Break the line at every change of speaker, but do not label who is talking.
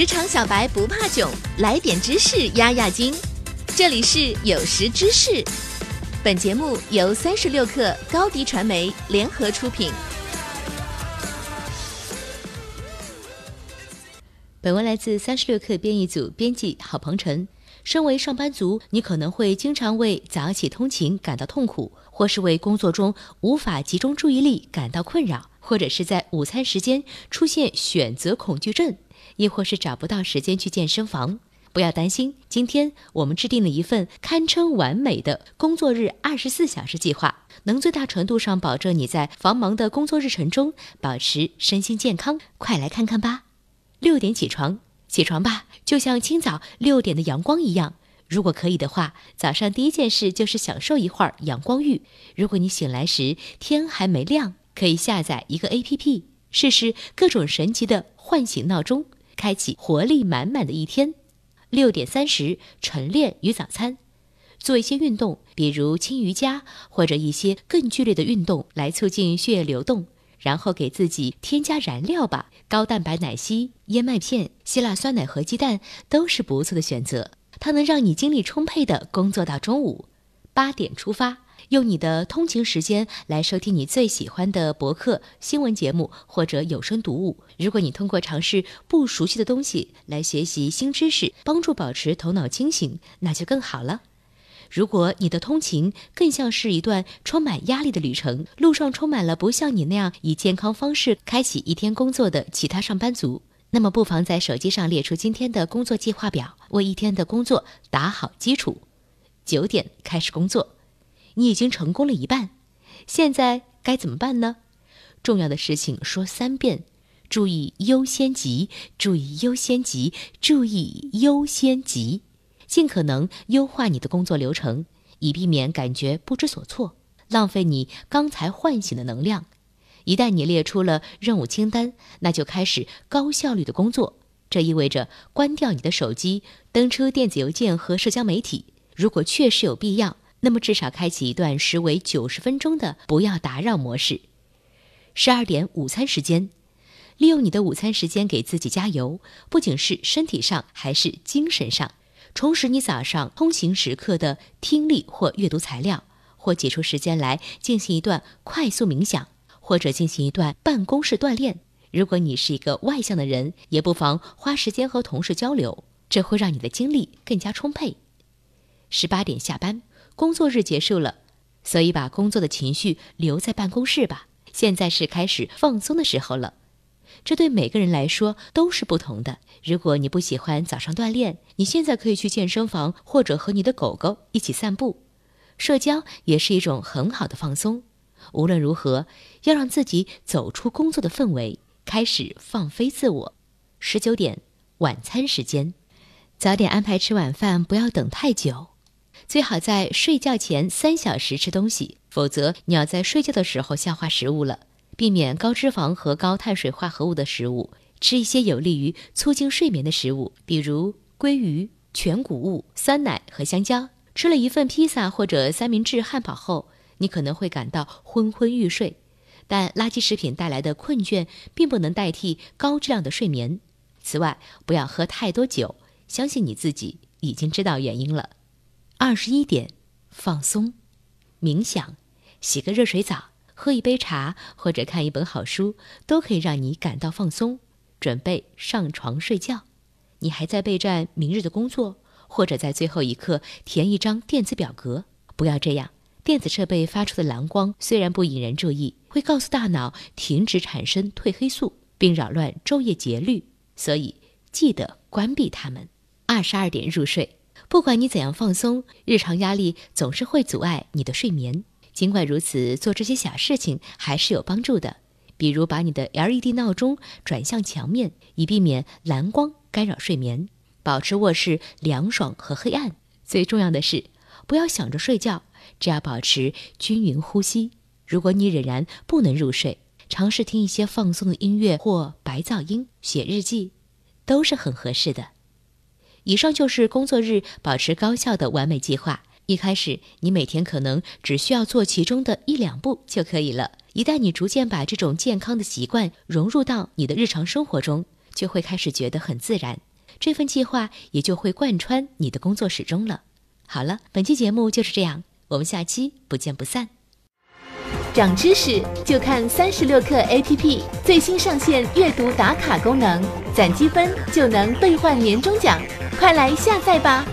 职场小白不怕囧，来点知识压压惊。这里是有识知识，本节目由三十六克高低传媒联合出品。
本文来自三十六克编译组编辑郝鹏程。身为上班族，你可能会经常为早起通勤感到痛苦，或是为工作中无法集中注意力感到困扰，或者是在午餐时间出现选择恐惧症，亦或是找不到时间去健身房。不要担心，今天我们制定了一份堪称完美的工作日二十四小时计划，能最大程度上保证你在繁忙的工作日程中保持身心健康。快来看看吧！六点起床。起床吧，就像清早六点的阳光一样。如果可以的话，早上第一件事就是享受一会儿阳光浴。如果你醒来时天还没亮，可以下载一个 APP，试试各种神奇的唤醒闹钟，开启活力满满的一天。六点三十晨练与早餐，做一些运动，比如轻瑜伽或者一些更剧烈的运动，来促进血液流动。然后给自己添加燃料吧，高蛋白奶昔、燕麦片、希腊酸奶和鸡蛋都是不错的选择。它能让你精力充沛的工作到中午。八点出发，用你的通勤时间来收听你最喜欢的博客、新闻节目或者有声读物。如果你通过尝试不熟悉的东西来学习新知识，帮助保持头脑清醒，那就更好了。如果你的通勤更像是一段充满压力的旅程，路上充满了不像你那样以健康方式开启一天工作的其他上班族，那么不妨在手机上列出今天的工作计划表，为一天的工作打好基础。九点开始工作，你已经成功了一半，现在该怎么办呢？重要的事情说三遍，注意优先级，注意优先级，注意优先级。尽可能优化你的工作流程，以避免感觉不知所措，浪费你刚才唤醒的能量。一旦你列出了任务清单，那就开始高效率的工作。这意味着关掉你的手机，登出电子邮件和社交媒体。如果确实有必要，那么至少开启一段时为九十分钟的不要打扰模式。十二点午餐时间，利用你的午餐时间给自己加油，不仅是身体上，还是精神上。重拾你早上通行时刻的听力或阅读材料，或挤出时间来进行一段快速冥想，或者进行一段办公室锻炼。如果你是一个外向的人，也不妨花时间和同事交流，这会让你的精力更加充沛。十八点下班，工作日结束了，所以把工作的情绪留在办公室吧。现在是开始放松的时候了。这对每个人来说都是不同的。如果你不喜欢早上锻炼，你现在可以去健身房，或者和你的狗狗一起散步。社交也是一种很好的放松。无论如何，要让自己走出工作的氛围，开始放飞自我。十九点，晚餐时间，早点安排吃晚饭，不要等太久。最好在睡觉前三小时吃东西，否则你要在睡觉的时候消化食物了。避免高脂肪和高碳水化合物的食物，吃一些有利于促进睡眠的食物，比如鲑鱼、全谷物、酸奶和香蕉。吃了一份披萨或者三明治汉堡后，你可能会感到昏昏欲睡，但垃圾食品带来的困倦并不能代替高质量的睡眠。此外，不要喝太多酒，相信你自己已经知道原因了。二十一点，放松、冥想，洗个热水澡。喝一杯茶或者看一本好书，都可以让你感到放松，准备上床睡觉。你还在备战明日的工作，或者在最后一刻填一张电子表格。不要这样，电子设备发出的蓝光虽然不引人注意，会告诉大脑停止产生褪黑素，并扰乱昼夜节律，所以记得关闭它们。二十二点入睡。不管你怎样放松，日常压力总是会阻碍你的睡眠。尽管如此，做这些小事情还是有帮助的。比如把你的 LED 闹钟转向墙面，以避免蓝光干扰睡眠；保持卧室凉爽和黑暗。最重要的是，不要想着睡觉，只要保持均匀呼吸。如果你仍然不能入睡，尝试听一些放松的音乐或白噪音，写日记，都是很合适的。以上就是工作日保持高效的完美计划。一开始，你每天可能只需要做其中的一两步就可以了。一旦你逐渐把这种健康的习惯融入到你的日常生活中，就会开始觉得很自然。这份计划也就会贯穿你的工作始终了。好了，本期节目就是这样，我们下期不见不散。
长知识就看三十六课 APP 最新上线阅读打卡功能，攒积分就能兑换年终奖，快来下载吧！